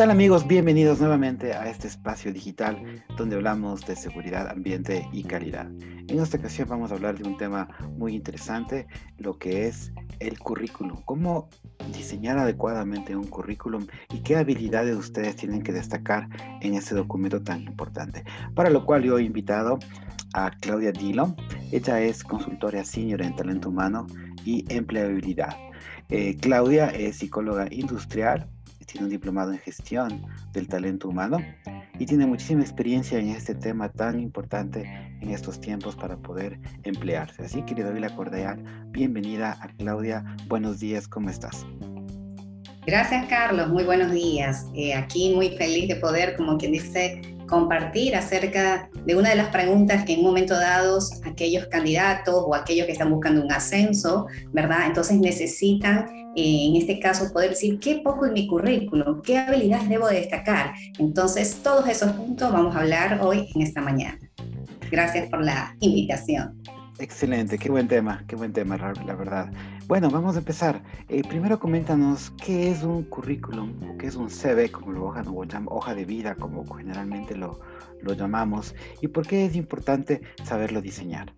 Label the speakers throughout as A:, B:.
A: tal amigos? Bienvenidos nuevamente a este espacio digital donde hablamos de seguridad, ambiente y calidad. En esta ocasión vamos a hablar de un tema muy interesante, lo que es el currículum. Cómo diseñar adecuadamente un currículum y qué habilidades ustedes tienen que destacar en este documento tan importante. Para lo cual yo he invitado a Claudia Dillon. Ella es consultora senior en talento humano y empleabilidad. Eh, Claudia es psicóloga industrial tiene un diplomado en gestión del talento humano y tiene muchísima experiencia en este tema tan importante en estos tiempos para poder emplearse. Así que le doy la cordial bienvenida a Claudia. Buenos días, ¿cómo estás?
B: Gracias, Carlos. Muy buenos días. Eh, aquí muy feliz de poder, como quien dice, compartir acerca de una de las preguntas que en un momento dado aquellos candidatos o aquellos que están buscando un ascenso, ¿verdad? Entonces necesitan, eh, en este caso, poder decir qué poco en mi currículum, qué habilidades debo destacar. Entonces, todos esos puntos vamos a hablar hoy en esta mañana. Gracias por la invitación.
A: Excelente, qué buen tema, qué buen tema, la verdad. Bueno, vamos a empezar. Eh, primero coméntanos qué es un currículum, o qué es un CV, como lo hoja, hoja de vida, como generalmente lo, lo llamamos, y por qué es importante saberlo diseñar.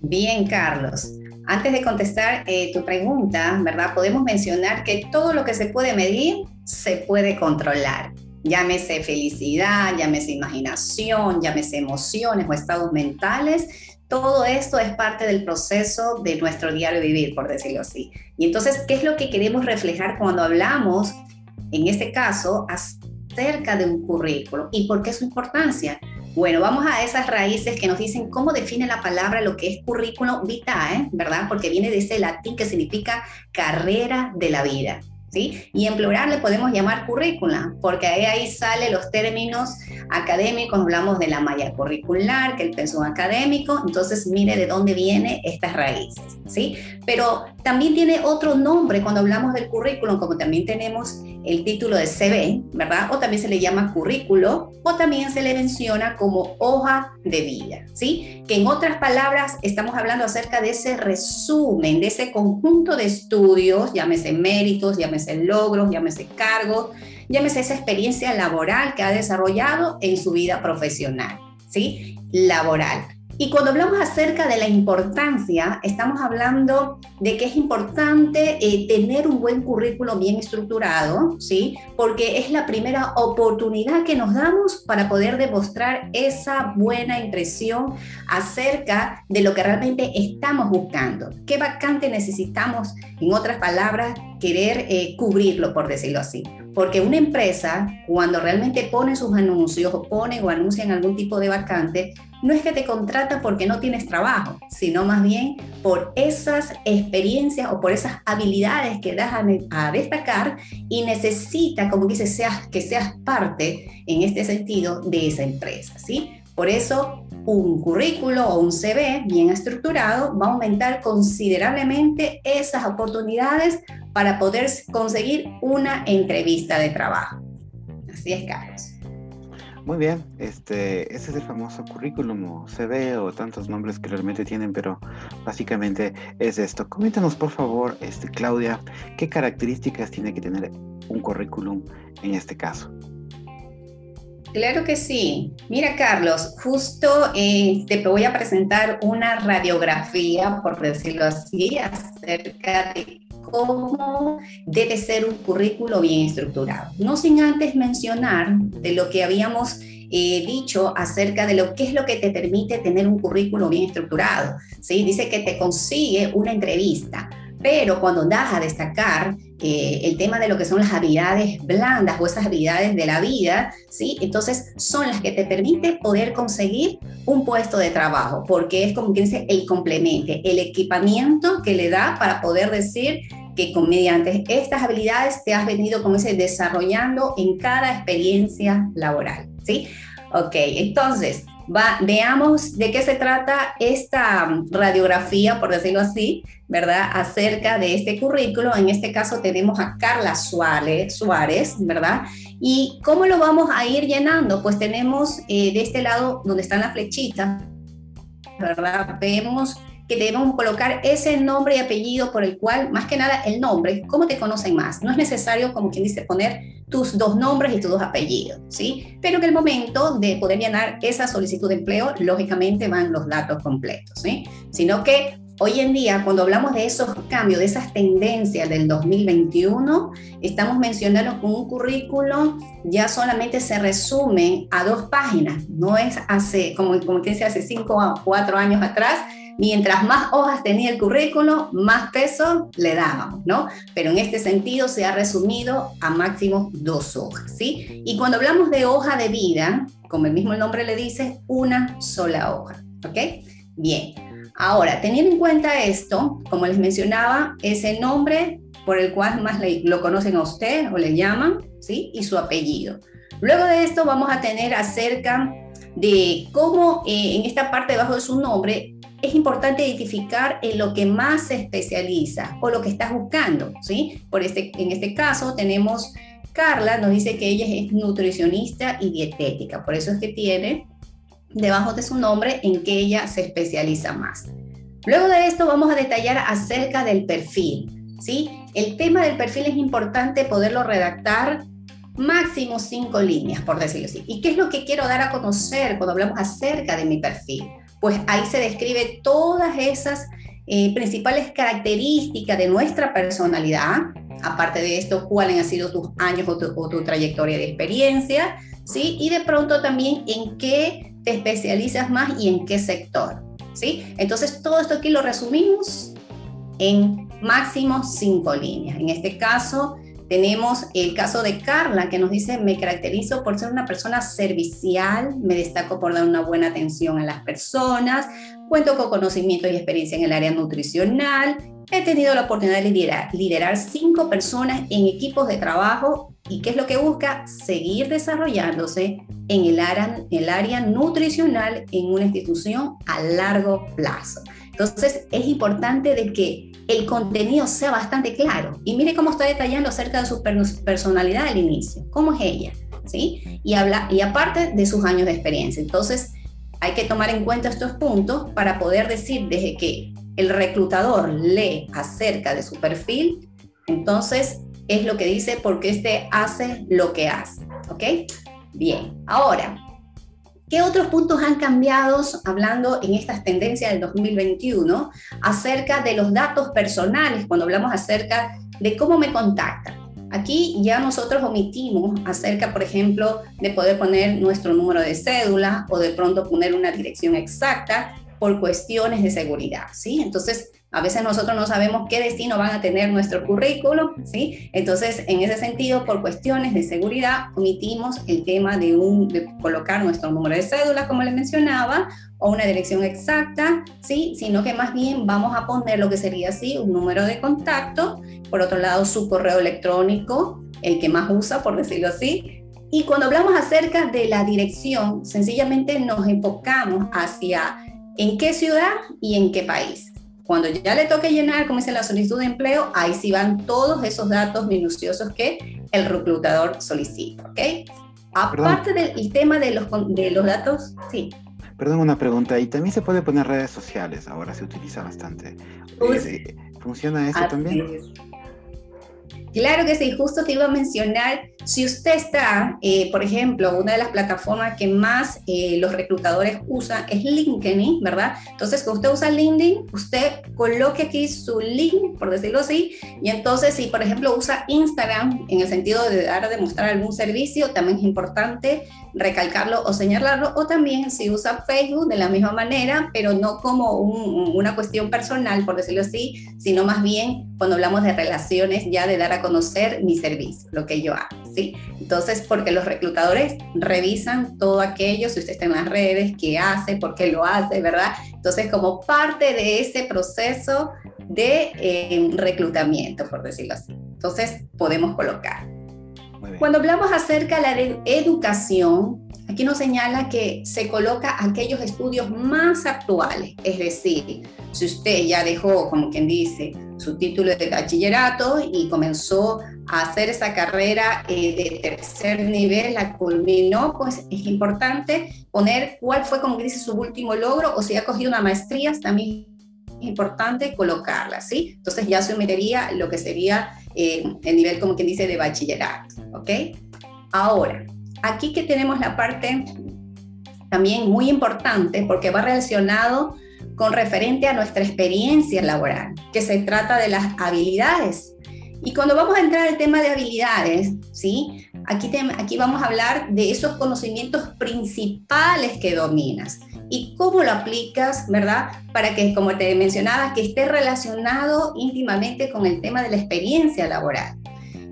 B: Bien, Carlos. Antes de contestar eh, tu pregunta, ¿verdad? Podemos mencionar que todo lo que se puede medir se puede controlar llámese felicidad, llámese imaginación, llámese emociones o estados mentales, todo esto es parte del proceso de nuestro diario vivir, por decirlo así. Y entonces, ¿qué es lo que queremos reflejar cuando hablamos, en este caso, acerca de un currículo? ¿Y por qué su importancia? Bueno, vamos a esas raíces que nos dicen cómo define la palabra lo que es currículo vitae, ¿verdad? Porque viene de ese latín que significa carrera de la vida. Y en plural le podemos llamar currícula, porque ahí, ahí salen los términos académicos, hablamos de la malla curricular, que el pensum académico, entonces mire de dónde viene estas raíces, ¿sí? Pero también tiene otro nombre cuando hablamos del currículum, como también tenemos el título de CV, ¿verdad? O también se le llama currículo, o también se le menciona como hoja de vida, ¿sí? Que en otras palabras estamos hablando acerca de ese resumen, de ese conjunto de estudios, llámese méritos, llámese logros, llámese cargos, llámese esa experiencia laboral que ha desarrollado en su vida profesional, ¿sí? Laboral. Y cuando hablamos acerca de la importancia, estamos hablando de que es importante eh, tener un buen currículo bien estructurado, ¿sí? Porque es la primera oportunidad que nos damos para poder demostrar esa buena impresión acerca de lo que realmente estamos buscando. ¿Qué vacante necesitamos, en otras palabras, querer eh, cubrirlo, por decirlo así? Porque una empresa, cuando realmente pone sus anuncios o pone o anuncian algún tipo de vacante, no es que te contrata porque no tienes trabajo, sino más bien por esas experiencias o por esas habilidades que das a, destacar y necesita, como dice, seas, que seas parte en este sentido de esa empresa, ¿sí? Por eso un currículo o un CV bien estructurado va a aumentar considerablemente esas oportunidades para poder conseguir una entrevista de trabajo. Así es, Carlos.
A: Muy bien, este, ese es el famoso currículum o CV o tantos nombres que realmente tienen, pero básicamente es esto. Coméntanos por favor, este, Claudia, qué características tiene que tener un currículum en este caso.
B: Claro que sí. Mira, Carlos, justo eh, te voy a presentar una radiografía, por decirlo así, acerca de cómo debe ser un currículo bien estructurado. No sin antes mencionar de lo que habíamos eh, dicho acerca de lo que es lo que te permite tener un currículo bien estructurado. ¿sí? Dice que te consigue una entrevista, pero cuando das a destacar eh, el tema de lo que son las habilidades blandas o esas habilidades de la vida, ¿sí? entonces son las que te permiten poder conseguir un puesto de trabajo, porque es como que dice el complemento, el equipamiento que le da para poder decir que con estas habilidades te has venido como ese desarrollando en cada experiencia laboral, ¿sí? Ok, entonces, va, veamos de qué se trata esta radiografía, por decirlo así, ¿verdad? Acerca de este currículo. En este caso tenemos a Carla Suárez, Suárez ¿verdad? ¿Y cómo lo vamos a ir llenando? Pues tenemos eh, de este lado donde están las flechitas, ¿verdad? Vemos que debemos colocar ese nombre y apellido por el cual, más que nada, el nombre, cómo te conocen más. No es necesario, como quien dice, poner tus dos nombres y tus dos apellidos, ¿sí? Pero en el momento de poder llenar esa solicitud de empleo, lógicamente van los datos completos, ¿sí? Sino que Hoy en día, cuando hablamos de esos cambios, de esas tendencias del 2021, estamos mencionando que un currículo ya solamente se resume a dos páginas, no es hace, como, como que dice, hace cinco o cuatro años atrás, mientras más hojas tenía el currículo, más peso le dábamos, ¿no? Pero en este sentido se ha resumido a máximo dos hojas, ¿sí? Y cuando hablamos de hoja de vida, como el mismo nombre le dice, una sola hoja, ¿ok? Bien. Ahora, teniendo en cuenta esto, como les mencionaba, ese nombre por el cual más lo conocen a usted o le llaman, ¿sí? Y su apellido. Luego de esto vamos a tener acerca de cómo eh, en esta parte debajo de su nombre es importante identificar en lo que más se especializa o lo que estás buscando, ¿sí? Por este, en este caso tenemos Carla, nos dice que ella es nutricionista y dietética, por eso es que tiene debajo de su nombre en que ella se especializa más. Luego de esto vamos a detallar acerca del perfil, ¿sí? El tema del perfil es importante poderlo redactar máximo cinco líneas, por decirlo así. ¿Y qué es lo que quiero dar a conocer cuando hablamos acerca de mi perfil? Pues ahí se describe todas esas eh, principales características de nuestra personalidad, aparte de esto, cuáles han sido tus años o tu, o tu trayectoria de experiencia, ¿sí? Y de pronto también en qué te especializas más y en qué sector. ¿sí? Entonces, todo esto aquí lo resumimos en máximo cinco líneas. En este caso, tenemos el caso de Carla, que nos dice, me caracterizo por ser una persona servicial, me destaco por dar una buena atención a las personas, cuento con conocimiento y experiencia en el área nutricional, he tenido la oportunidad de liderar, liderar cinco personas en equipos de trabajo y qué es lo que busca, seguir desarrollándose en el área, el área nutricional en una institución a largo plazo. Entonces es importante de que el contenido sea bastante claro. Y mire cómo está detallando acerca de su personalidad al inicio, cómo es ella, ¿sí? Y, habla, y aparte de sus años de experiencia. Entonces hay que tomar en cuenta estos puntos para poder decir desde que el reclutador lee acerca de su perfil, entonces es lo que dice porque este hace lo que hace, ¿ok? Bien, ahora, ¿qué otros puntos han cambiado hablando en estas tendencias del 2021 acerca de los datos personales cuando hablamos acerca de cómo me contactan? Aquí ya nosotros omitimos acerca, por ejemplo, de poder poner nuestro número de cédula o de pronto poner una dirección exacta por cuestiones de seguridad, ¿sí? Entonces, a veces nosotros no sabemos qué destino van a tener nuestro currículo, ¿sí? Entonces, en ese sentido, por cuestiones de seguridad, omitimos el tema de, un, de colocar nuestro número de cédula, como le mencionaba, o una dirección exacta, ¿sí? Sino que más bien vamos a poner lo que sería así, un número de contacto, por otro lado, su correo electrónico, el que más usa, por decirlo así, y cuando hablamos acerca de la dirección, sencillamente nos enfocamos hacia en qué ciudad y en qué país. Cuando ya le toque llenar, como dice la solicitud de empleo, ahí sí van todos esos datos minuciosos que el reclutador solicita, ¿ok? Aparte del tema de los, de los datos, sí.
A: Perdón, una pregunta. ¿Y también se puede poner redes sociales? Ahora se utiliza bastante. Eh, ¿Funciona eso también?
B: Claro que sí, justo te iba a mencionar, si usted está, eh, por ejemplo, una de las plataformas que más eh, los reclutadores usan es LinkedIn, ¿verdad? Entonces, cuando usted usa LinkedIn, usted coloque aquí su link, por decirlo así, y entonces si, por ejemplo, usa Instagram en el sentido de dar a demostrar algún servicio, también es importante recalcarlo o señalarlo, o también si usa Facebook de la misma manera, pero no como una cuestión personal, por decirlo así, sino más bien cuando hablamos de relaciones ya de dar a conocer mi servicio, lo que yo hago, ¿sí? Entonces, porque los reclutadores revisan todo aquello, si usted está en las redes, qué hace, por qué lo hace, ¿verdad? Entonces, como parte de ese proceso de eh, reclutamiento, por decirlo así. Entonces, podemos colocar. Cuando hablamos acerca de la educación, aquí nos señala que se coloca aquellos estudios más actuales, es decir, si usted ya dejó, como quien dice, su título de bachillerato y comenzó a hacer esa carrera eh, de tercer nivel, la culminó, pues es importante poner cuál fue, como dice, su último logro o si ha cogido una maestría, también importante colocarlas, ¿sí? Entonces ya se metería lo que sería eh, el nivel, como quien dice, de bachillerato, ¿ok? Ahora, aquí que tenemos la parte también muy importante porque va relacionado con referente a nuestra experiencia laboral, que se trata de las habilidades. Y cuando vamos a entrar al tema de habilidades, ¿sí? Aquí, aquí vamos a hablar de esos conocimientos principales que dominas y cómo lo aplicas, ¿verdad? Para que, como te mencionaba, que esté relacionado íntimamente con el tema de la experiencia laboral.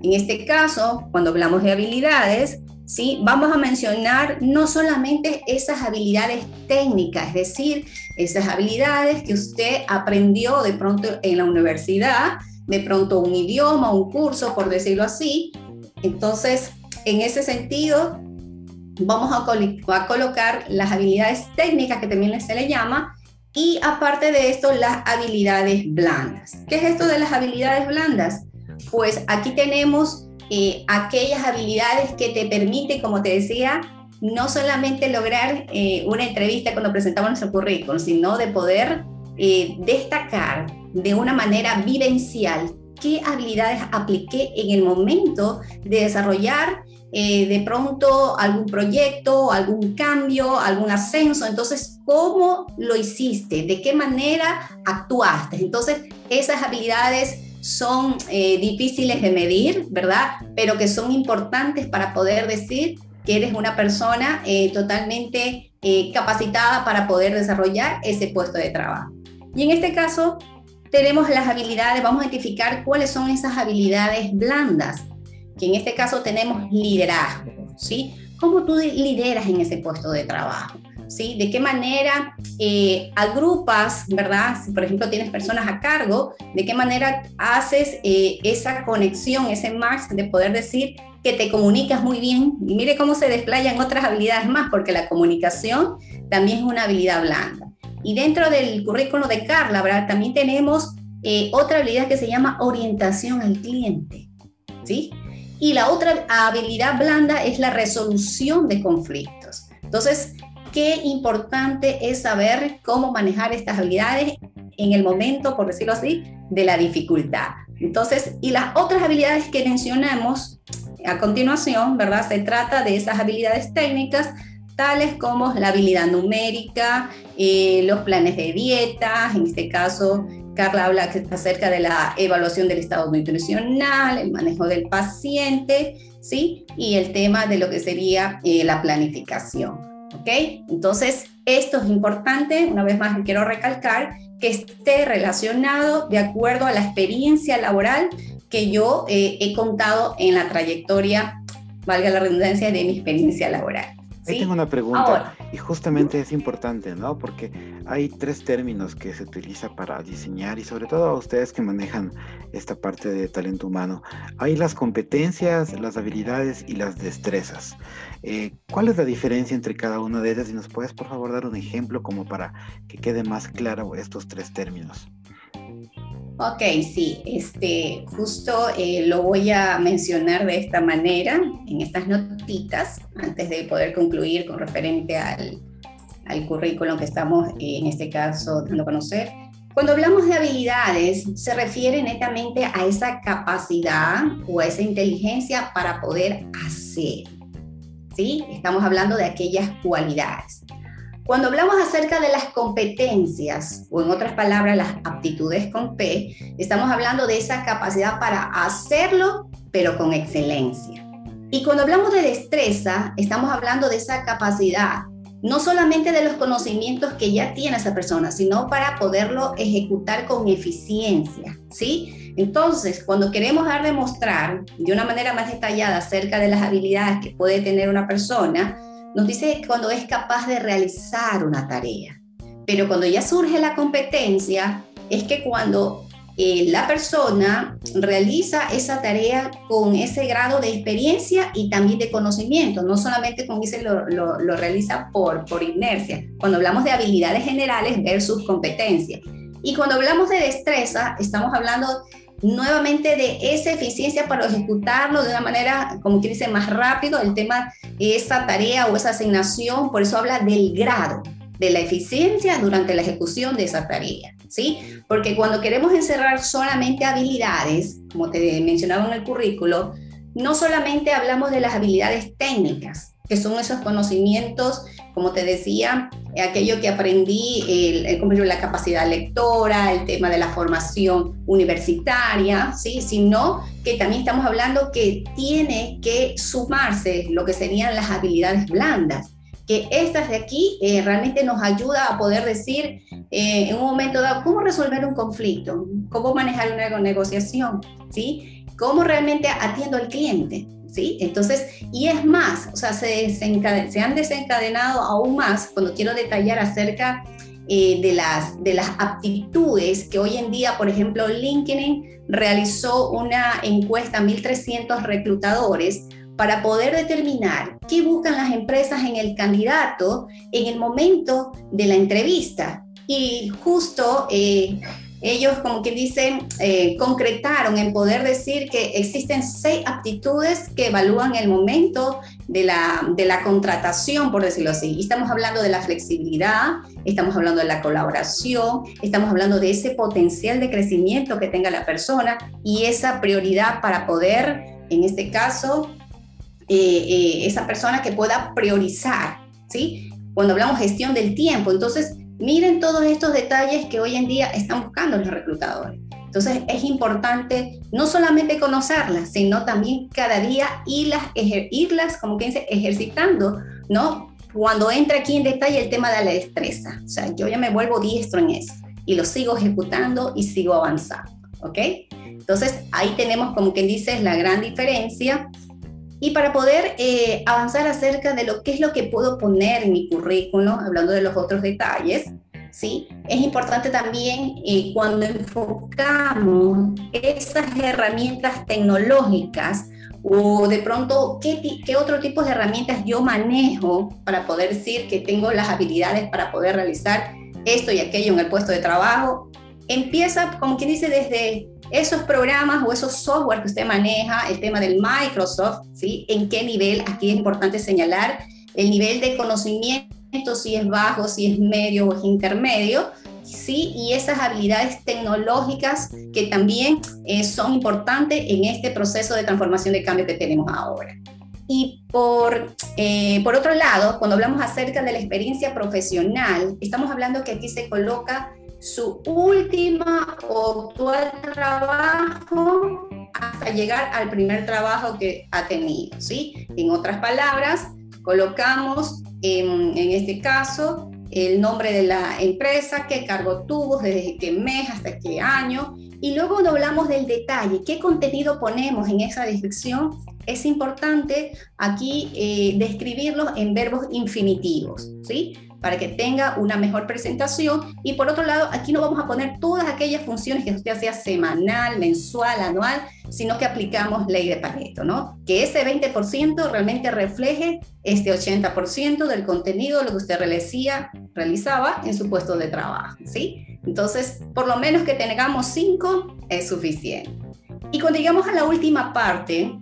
B: En este caso, cuando hablamos de habilidades, ¿sí? Vamos a mencionar no solamente esas habilidades técnicas, es decir, esas habilidades que usted aprendió de pronto en la universidad, de pronto un idioma, un curso, por decirlo así. Entonces, en ese sentido, vamos a, colocar las habilidades técnicas que también se le llama y aparte de esto, las habilidades blandas. ¿Qué es esto de las habilidades blandas? Pues aquí tenemos eh, aquellas habilidades que te permiten, como te decía, no solamente lograr eh, una entrevista cuando presentamos nuestro currículum, sino de poder eh, destacar de una manera vivencial qué habilidades apliqué en el momento de desarrollar de pronto algún proyecto, algún cambio, algún ascenso. Entonces, ¿cómo lo hiciste? ¿De qué manera actuaste? Entonces, esas habilidades son eh, difíciles de medir, ¿verdad? Pero que son importantes para poder decir que eres una persona eh, totalmente eh, capacitada para poder desarrollar ese puesto de trabajo. Y en este caso, tenemos las habilidades, vamos a identificar cuáles son esas habilidades blandas, que en este caso tenemos liderazgo, ¿sí? ¿Cómo tú lideras en ese puesto de trabajo? ¿sí? De qué manera eh, agrupas, ¿verdad? Si por ejemplo tienes personas a cargo, de qué manera haces eh, esa conexión, ese match de poder decir que te comunicas muy bien. Y mire cómo se desplayan otras habilidades más, porque la comunicación también es una habilidad blanda. Y dentro del currículo de Carla, ¿verdad? También tenemos eh, otra habilidad que se llama orientación al cliente, ¿sí? Y la otra habilidad blanda es la resolución de conflictos. Entonces, qué importante es saber cómo manejar estas habilidades en el momento, por decirlo así, de la dificultad. Entonces, y las otras habilidades que mencionamos a continuación, ¿verdad? Se trata de esas habilidades técnicas tales como la habilidad numérica, eh, los planes de dieta, en este caso Carla habla acerca de la evaluación del estado nutricional, el manejo del paciente, ¿sí? Y el tema de lo que sería eh, la planificación. ¿Ok? Entonces, esto es importante, una vez más quiero recalcar, que esté relacionado de acuerdo a la experiencia laboral que yo eh, he contado en la trayectoria, valga la redundancia, de mi experiencia laboral.
A: Ahí tengo una pregunta y justamente es importante, ¿no? Porque hay tres términos que se utiliza para diseñar y sobre todo a ustedes que manejan esta parte de talento humano. Hay las competencias, las habilidades y las destrezas. Eh, ¿Cuál es la diferencia entre cada una de ellas? Y nos puedes por favor dar un ejemplo como para que quede más claro estos tres términos.
B: Ok, sí, este, justo eh, lo voy a mencionar de esta manera en estas notitas antes de poder concluir con referente al, al currículum que estamos en este caso dando a conocer. Cuando hablamos de habilidades, se refiere netamente a esa capacidad o a esa inteligencia para poder hacer. ¿Sí? Estamos hablando de aquellas cualidades. Cuando hablamos acerca de las competencias, o en otras palabras, las aptitudes con P, estamos hablando de esa capacidad para hacerlo, pero con excelencia. Y cuando hablamos de destreza, estamos hablando de esa capacidad, no solamente de los conocimientos que ya tiene esa persona, sino para poderlo ejecutar con eficiencia, ¿sí? Entonces, cuando queremos dar demostrar de una manera más detallada acerca de las habilidades que puede tener una persona, nos dice cuando es capaz de realizar una tarea. Pero cuando ya surge la competencia, es que cuando eh, la persona realiza esa tarea con ese grado de experiencia y también de conocimiento, no solamente como dice lo, lo, realiza por, por inercia. Cuando hablamos de habilidades generales versus competencia. Y cuando hablamos de destreza, estamos hablando nuevamente de esa eficiencia para ejecutarlo de una manera, como que dice, más rápido, el tema, esa tarea o esa asignación, por eso habla del grado, de la eficiencia durante la ejecución de esa tarea. ¿sí? Porque cuando queremos encerrar solamente habilidades, como te mencionaba en el currículo, no solamente hablamos de las habilidades técnicas, que son esos conocimientos, como te decía, aquello que aprendí, el, la capacidad lectora, el tema de la formación universitaria, ¿sí? sino que también estamos hablando que tiene que sumarse lo que serían las habilidades blandas que estas de aquí eh, realmente nos ayuda a poder decir eh, en un momento dado cómo resolver un conflicto, cómo manejar una negociación, ¿sí? Cómo realmente atiendo al cliente, ¿sí? Entonces, y es más, o sea, se, han desencadenado aún más cuando quiero detallar acerca eh, de, las, de las aptitudes que hoy en día, por ejemplo, LinkedIn realizó una encuesta a 1.300 reclutadores para poder determinar qué buscan las empresas en el candidato en el momento de la entrevista. Y justo eh, ellos, como que dicen, eh, concretaron en poder decir que existen seis aptitudes que evalúan el momento de la, de la contratación, por decirlo así. Y estamos hablando de la flexibilidad, estamos hablando de la colaboración, estamos hablando de ese potencial de crecimiento que tenga la persona y esa prioridad para poder, en este caso, eh, eh, esa persona que pueda priorizar, ¿sí? Cuando hablamos gestión del tiempo, entonces miren todos estos detalles que hoy en día están buscando los reclutadores. Entonces es importante no solamente conocerlas, sino también cada día irlas, irlas como que dice, ejercitando, ¿no? Cuando entra aquí en detalle el tema de la destreza, o sea, yo ya me vuelvo diestro en eso y lo sigo ejecutando y sigo avanzando, ¿ok? Entonces ahí tenemos como quien dice la gran diferencia y para poder eh, avanzar acerca de lo que es lo que puedo poner en mi currículum, hablando de los otros detalles, ¿sí? Es importante también eh, cuando enfocamos esas herramientas tecnológicas o de pronto ¿qué, qué otro tipo de herramientas yo manejo para poder decir que tengo las habilidades para poder realizar esto y aquello en el puesto de trabajo. Empieza, como quien dice, desde esos programas o esos software que usted maneja, el tema del Microsoft, ¿sí? ¿En qué nivel? Aquí es importante señalar el nivel de conocimiento, si es bajo, si es medio o es intermedio, ¿sí? Y esas habilidades tecnológicas que también eh, son importantes en este proceso de transformación de cambio que tenemos ahora. Y por, eh, por otro lado, cuando hablamos acerca de la experiencia profesional, estamos hablando que aquí se coloca su última o actual trabajo hasta llegar al primer trabajo que ha tenido, ¿sí? En otras palabras, colocamos en, este caso el nombre de la empresa, qué cargo tuvo, desde qué mes hasta qué año, y luego hablamos del detalle, qué contenido ponemos en esa descripción, es importante aquí eh, describirlos en verbos infinitivos, ¿sí? Para que tenga una mejor presentación. Y por otro lado, aquí no vamos a poner todas aquellas funciones que usted hacía semanal, mensual, anual, sino que aplicamos ley de Pareto, ¿no? Que ese 20% realmente refleje este 80% del contenido, lo que usted realizía, realizaba en su puesto de trabajo, ¿sí? Entonces, por lo menos que tengamos 5 es suficiente. Y cuando llegamos a la última parte,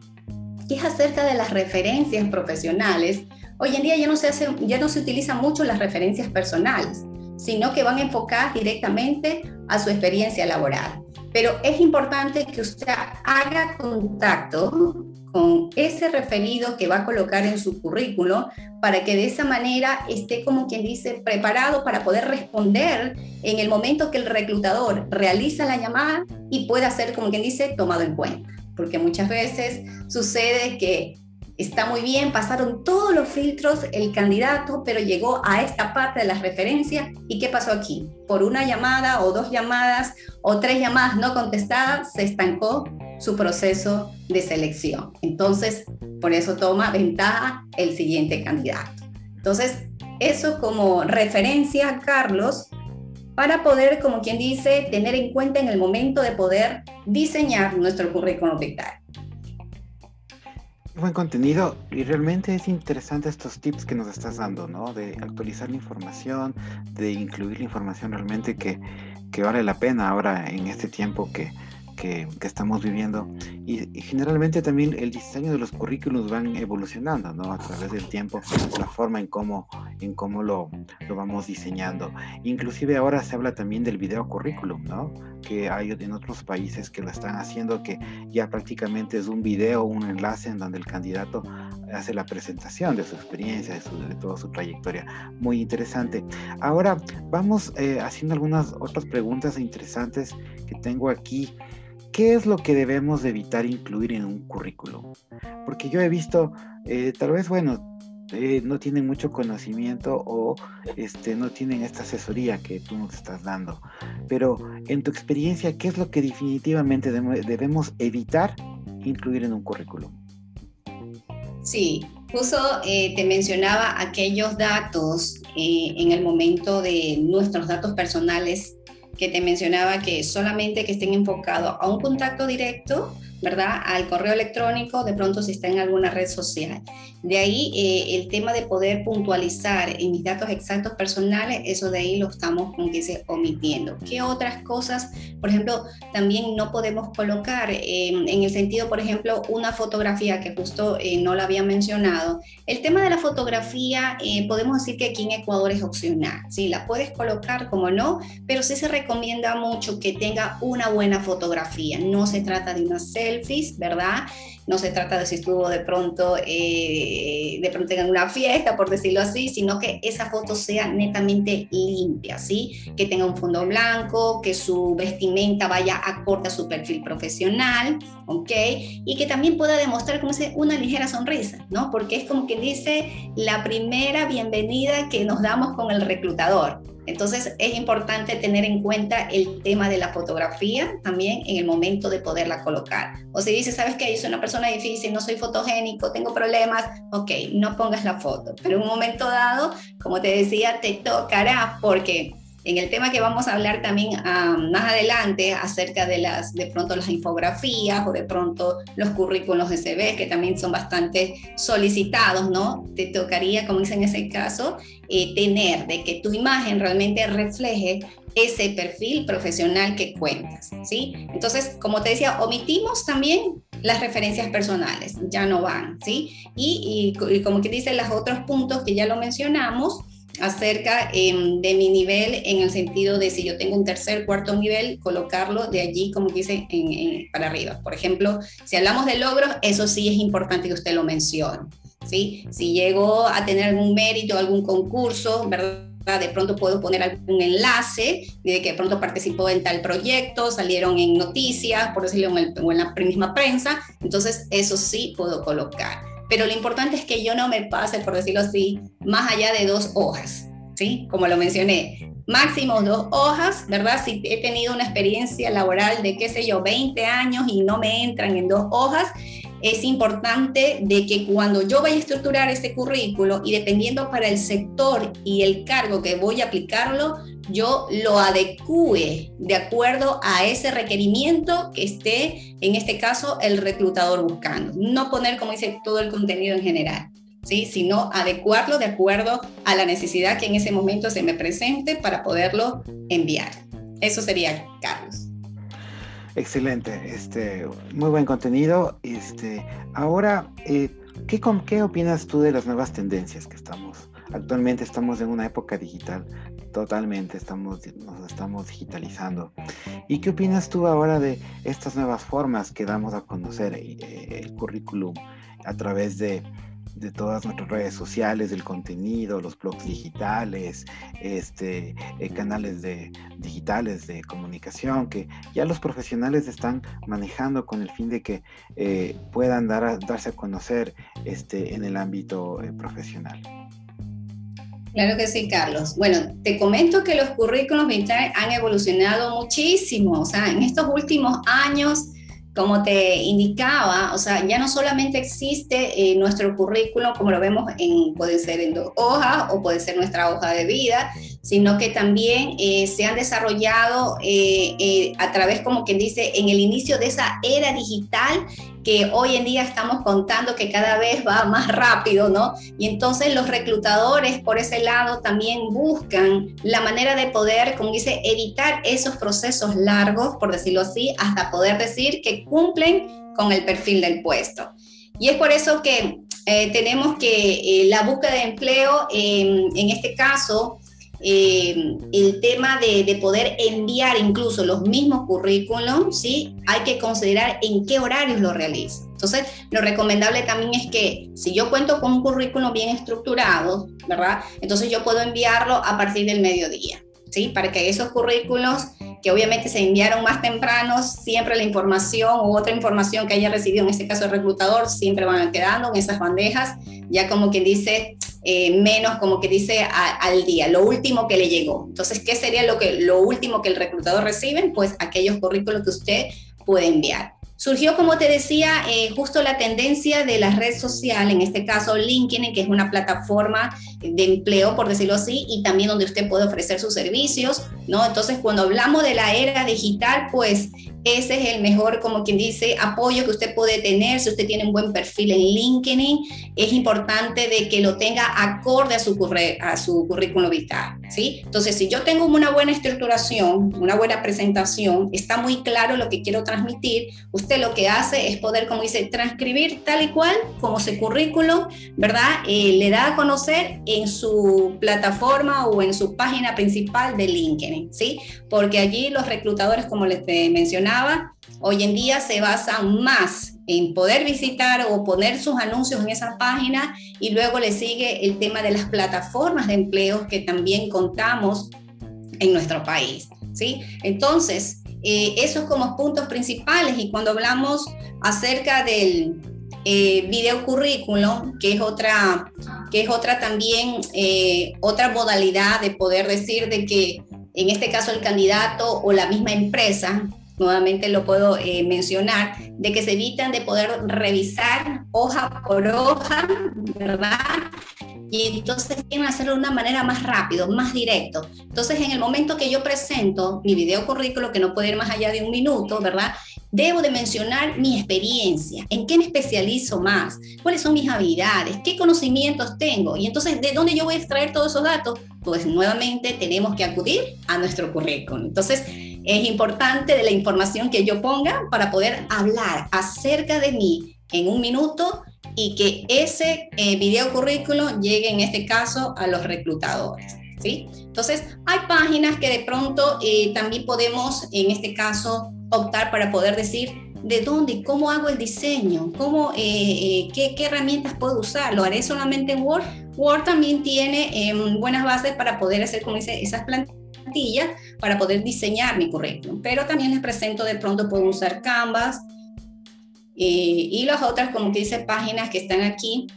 B: que es acerca de las referencias profesionales, Hoy en día ya no se, hace, ya no se utilizan mucho las referencias personales, sino que van enfocadas directamente a su experiencia laboral. Pero es importante que usted haga contacto con ese referido que va a colocar en su currículo para que de esa manera esté como quien dice preparado para poder responder en el momento que el reclutador realiza la llamada y pueda ser como quien dice tomado en cuenta. Porque muchas veces sucede que está muy bien, pasaron todos los filtros el candidato, pero llegó a esta parte de las referencias. ¿Y qué pasó aquí? Por una llamada o dos llamadas o tres llamadas no contestadas, se estancó su proceso de selección. Entonces, por eso toma ventaja el siguiente candidato. Entonces, eso como referencia, Carlos, para poder, como quien dice, tener en cuenta en el momento de poder diseñar nuestro currículum vitae
A: buen contenido y realmente es interesante estos tips que nos estás dando, ¿no? De actualizar la información, de incluir la información realmente que, que vale la pena ahora en este tiempo que que, estamos viviendo. Y, generalmente también el diseño de los currículos van evolucionando, ¿no? A través del tiempo, la forma en cómo, en cómo lo, lo vamos diseñando. Inclusive ahora se habla también del video currículum, ¿no? Que hay en otros países que lo están haciendo, que ya prácticamente es un video, un enlace en donde el candidato hace la presentación de su experiencia, de, su, toda su trayectoria. Muy interesante. Ahora vamos eh, haciendo algunas otras preguntas interesantes que tengo aquí. ¿Qué es lo que debemos evitar incluir en un currículum? Porque yo he visto, eh, tal vez, bueno, eh, no tienen mucho conocimiento o este, no tienen esta asesoría que tú nos estás dando. Pero en tu experiencia, ¿qué es lo que definitivamente debemos evitar incluir en un currículum?
B: Sí, justo eh, te mencionaba aquellos datos eh, en el momento de nuestros datos personales que te mencionaba que solamente que estén enfocados a un contacto directo ¿verdad? Al correo electrónico, de pronto si está en alguna red social. De ahí eh, el tema de poder puntualizar en mis datos exactos personales, eso de ahí lo estamos como que se omitiendo. ¿Qué otras cosas, por ejemplo, también no podemos colocar em, en el sentido, por ejemplo, una fotografía que justo eh, no la había mencionado? El tema de la fotografía, eh, podemos decir que aquí en Ecuador es opcional, ¿sí? La puedes colocar como no, pero sí se recomienda mucho que tenga una buena fotografía. No se trata de una serie selfies, ¿verdad? No se trata de si estuvo de pronto, eh, de pronto en una fiesta, por decirlo así, sino que esa foto sea netamente limpia, ¿sí? Que tenga un fondo blanco, que su vestimenta vaya acorde a su perfil profesional. Y que también pueda demostrar, como dice, una ligera sonrisa, ¿no? Porque es como quien dice la primera bienvenida que nos damos con el reclutador. Entonces es importante tener en cuenta el tema de la fotografía también en el momento de poderla colocar. O si dices, sabes que yo soy una persona difícil, no soy fotogénico, tengo problemas, ok, no pongas la foto. Pero en un momento dado, como te decía, te tocará porque en el tema que vamos a hablar también más adelante acerca de las de pronto las infografías o de pronto los currículos de CV que también son bastante solicitados, ¿no? Te tocaría, como dice en ese caso, eh, tener de que tu imagen realmente refleje ese perfil profesional que cuentas, ¿sí? Entonces, como te decía, omitimos también las referencias personales, ya no van, ¿sí? Y, y, como que dice los otros puntos que ya lo mencionamos, acerca em, de mi nivel en el sentido de si yo tengo un tercer, cuarto nivel, colocarlo de allí, como dice, para arriba. Por ejemplo, si hablamos de logros, eso sí es importante que usted lo mencione. ¿sí? Si llego a tener algún mérito, algún concurso, ¿verdad? de pronto puedo poner algún enlace de que de pronto participó en tal proyecto, salieron en noticias, por decirlo, en, o en la misma prensa, entonces eso sí puedo colocar pero lo importante es que yo no me pase, por decirlo así, más allá de dos hojas, ¿sí? Como lo mencioné, máximo dos hojas, ¿verdad? Si he tenido una experiencia laboral de, qué sé yo, 20 años y no me entran en dos hojas, es importante de que cuando yo vaya a estructurar ese currículo y dependiendo para el sector y el cargo que voy a aplicarlo, yo lo adecue de acuerdo a ese requerimiento que esté, en este caso, el reclutador buscando. No poner, como dice, todo el contenido en general. ¿Sí? sino adecuarlo de acuerdo a la necesidad que en ese momento se me presente para poderlo enviar. Eso sería, Carlos.
A: Excelente, este, muy buen contenido. Este, ahora, eh, ¿qué, ¿qué opinas tú de las nuevas tendencias que estamos? Actualmente estamos en una época digital, totalmente estamos, nos estamos digitalizando. ¿Y qué opinas tú ahora de estas nuevas formas que damos a conocer eh, el currículum a través de de todas nuestras redes sociales, del contenido, los blogs digitales, este, eh, canales de, digitales de comunicación que ya los profesionales están manejando con el fin de que eh, puedan dar darse a conocer este, en el ámbito eh, profesional.
B: Claro que sí, Carlos. Bueno, te comento que los currículos han evolucionado muchísimo. O sea, en estos últimos años como te indicaba, o sea, ya no solamente existe eh, nuestro currículo como lo vemos en, puede ser en dos hojas o puede ser nuestra hoja de vida, sino que también eh, se han desarrollado eh, eh, a través, como quien dice, en el inicio de esa era digital que hoy en día estamos contando que cada vez va más rápido, ¿no? Y entonces los reclutadores por ese lado también buscan la manera de poder, como dice, evitar esos procesos largos, por decirlo así, hasta poder decir que cumplen con el perfil del puesto. Y es por eso que tenemos que la búsqueda de empleo, en este caso, eh, el tema de, de, poder enviar incluso los mismos currículums, ¿sí? Hay que considerar en qué horarios lo realiza. Entonces, lo recomendable también es que si yo cuento con un currículum bien estructurado, ¿verdad? Entonces yo puedo enviarlo a partir del mediodía, ¿sí? Para que esos currículos que obviamente se enviaron más temprano, siempre la información u otra información que haya recibido, en este caso el reclutador, siempre van quedando en esas bandejas, ya como quien dice, eh, menos como que dice al día, lo último que le llegó. Entonces, ¿qué sería lo, que, lo último que el reclutador recibe? Pues aquellos currículos que usted puede enviar. Surgió, como te decía, eh, justo la tendencia de la red social, en este caso LinkedIn, que es una plataforma de empleo, por decirlo así, y también donde usted puede ofrecer sus servicios, ¿no? Entonces, cuando hablamos de la era digital, pues ese es el mejor, como quien dice, apoyo que usted puede tener. Si usted tiene un buen perfil en LinkedIn, es importante de que lo tenga acorde a su, su currículum vital, ¿sí? Entonces, si yo tengo una buena estructuración, una buena presentación, está muy claro lo que quiero transmitir, usted lo que hace es poder, como dice, transcribir tal y cual como ese currículum, ¿verdad? Eh, le da a conocer en su plataforma o en su página principal de LinkedIn, ¿sí? Porque allí los reclutadores, como les mencionaba, hoy en día se basan más en poder visitar o poner sus anuncios en esa página y luego le sigue el tema de las plataformas de empleo que también contamos en nuestro país. ¿sí? Entonces, eh, esos como puntos principales y cuando hablamos acerca del eh, video currículum, que es otra, que es otra también, eh, otra modalidad de poder decir de que en este caso el candidato o la misma empresa nuevamente lo puedo eh, mencionar, de que se evitan de poder revisar hoja por hoja, ¿verdad? Y entonces quieren hacerlo de una manera más rápido, más directo. Entonces, en el momento que yo presento mi video currículo, que no puede ir más allá de un minuto, ¿verdad? Debo de mencionar mi experiencia, en qué me especializo más, cuáles son mis habilidades, qué conocimientos tengo. Y entonces, ¿de dónde yo voy a extraer todos esos datos? Pues nuevamente tenemos que acudir a nuestro currículum. Entonces, es importante de la información que yo ponga para poder hablar acerca de mí en un minuto y que ese eh, video currículo llegue en este caso a los reclutadores. ¿sí? Entonces, hay páginas que de pronto eh, también podemos, en este caso, optar para poder decir de dónde y cómo hago el diseño, cómo, eh, qué, qué, herramientas puedo usar. ¿Lo haré solamente en Word? Word también tiene em, buenas bases para poder hacer, como dice, esas plantillas para poder diseñar mi currículum. Pero también les presento de pronto, puedo usar Canvas eh, y las otras, como que dice, páginas que están aquí,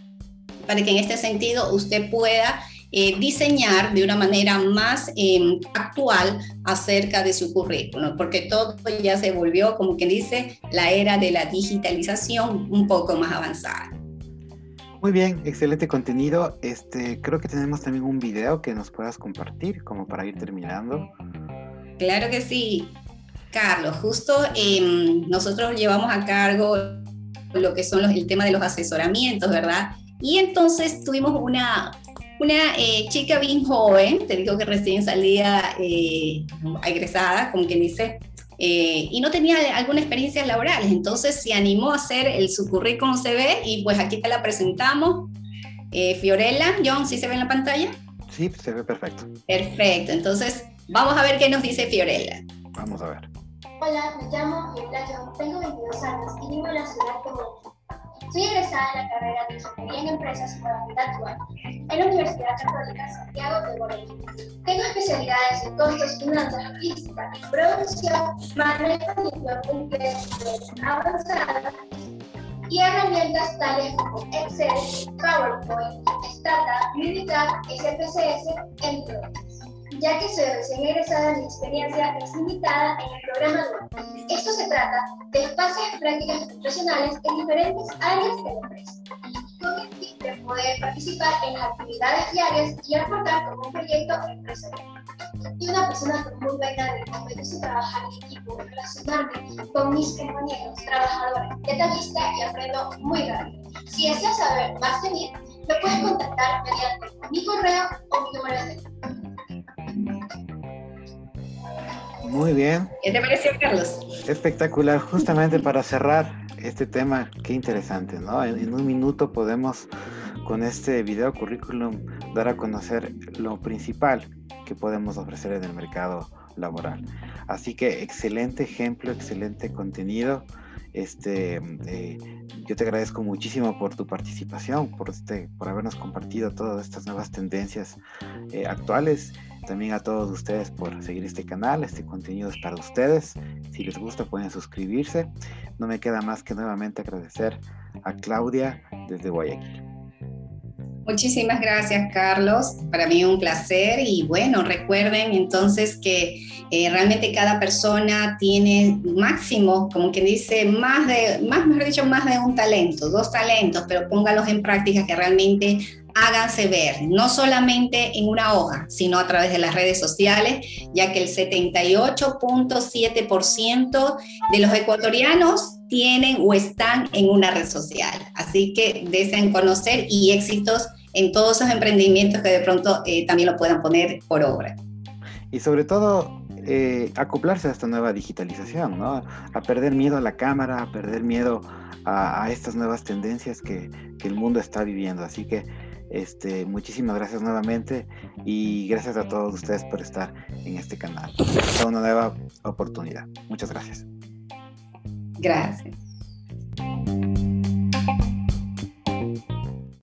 B: para que en este sentido usted pueda eh, diseñar de una manera más em, actual acerca de su currículum, porque todo ya se volvió, como que dice, la era de la digitalización un poco más avanzada.
A: Muy bien, excelente contenido. Este, creo que tenemos también un video que nos puedas compartir, como para ir terminando.
B: Claro que sí, Carlos. Justo em, nosotros llevamos a cargo lo que son los, el tema de los asesoramientos, ¿verdad? Y entonces tuvimos una, una eh, chica bien joven, te digo que recién salía eh, egresada, como quien dice, eh, y no tenía alguna experiencia laboral, entonces se animó a hacer el, su currículum CV y pues aquí te la presentamos. Eh, Fiorella, John, ¿sí se ve en la pantalla?
A: Sí, se ve perfecto.
B: Perfecto, entonces vamos a ver qué nos dice Fiorella.
A: Vamos a ver.
C: Hola, me llamo Fiorella John, tengo 22 años y vivo en la ciudad de Bogotá. Soy egresada en la carrera de Ingeniería en Empresas y Modalidad Actual en la Universidad Católica Santiago de Borelló. Tengo especialidades en costos, finanzas, logística producción, manejo de información avanzada y herramientas tales como Excel, PowerPoint, Stata, Minitab, SPSS, entre otras ya que soy recién egresada, mi experiencia es limitada en el programa Esto se trata de espacios de prácticas profesionales en diferentes áreas de la empresa, con el fin de poder participar en las actividades diarias y aportar como un proyecto empresarial. y una persona con muy buena. Me gusta trabajar en equipo, relacionarme con mis compañeros, trabajadores, detallistas y aprendo muy rápido. Si deseas saber más de mí, me puedes contactar mediante mi correo o mi número de teléfono.
A: Muy bien.
B: ¿Qué te pareció, Carlos?
A: Espectacular. Justamente para cerrar este tema, qué interesante, ¿no? En, en un minuto podemos con este video currículum dar a conocer lo principal que podemos ofrecer en el mercado laboral. Así que excelente ejemplo, excelente contenido. Este, eh, yo te agradezco muchísimo por tu participación, por, este, por habernos compartido todas estas nuevas tendencias eh, actuales. También a todos ustedes por seguir este canal, este contenido es para ustedes. Si les gusta pueden suscribirse. No me queda más que nuevamente agradecer a Claudia desde Guayaquil.
B: Muchísimas gracias, Carlos. Para mí un placer y bueno, recuerden entonces que eh, realmente cada persona tiene máximo, como quien dice, más de, más, mejor dicho, más de un talento, dos talentos, pero póngalos en práctica que realmente háganse ver, no solamente en una hoja, sino a través de las redes sociales, ya que el 78.7% de los ecuatorianos tienen o están en una red social. Así que deseen conocer y éxitos en todos esos emprendimientos que de pronto eh, también lo puedan poner por obra.
A: Y sobre todo, eh, acoplarse a esta nueva digitalización, ¿no? A perder miedo a la cámara, a perder miedo a, a estas nuevas tendencias que, que, el mundo está viviendo. Así que este, muchísimas gracias nuevamente y gracias a todos ustedes por estar en este canal. Hasta una nueva oportunidad. Muchas gracias.
B: Gracias.